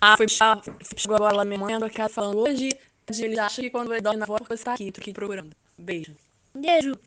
Ah, foi ah, chegou agora lá minha mãe, andou aqui falando hoje. Ele acha que quando vai dar na volta você tá aqui, tô aqui procurando. Beijo. Beijo.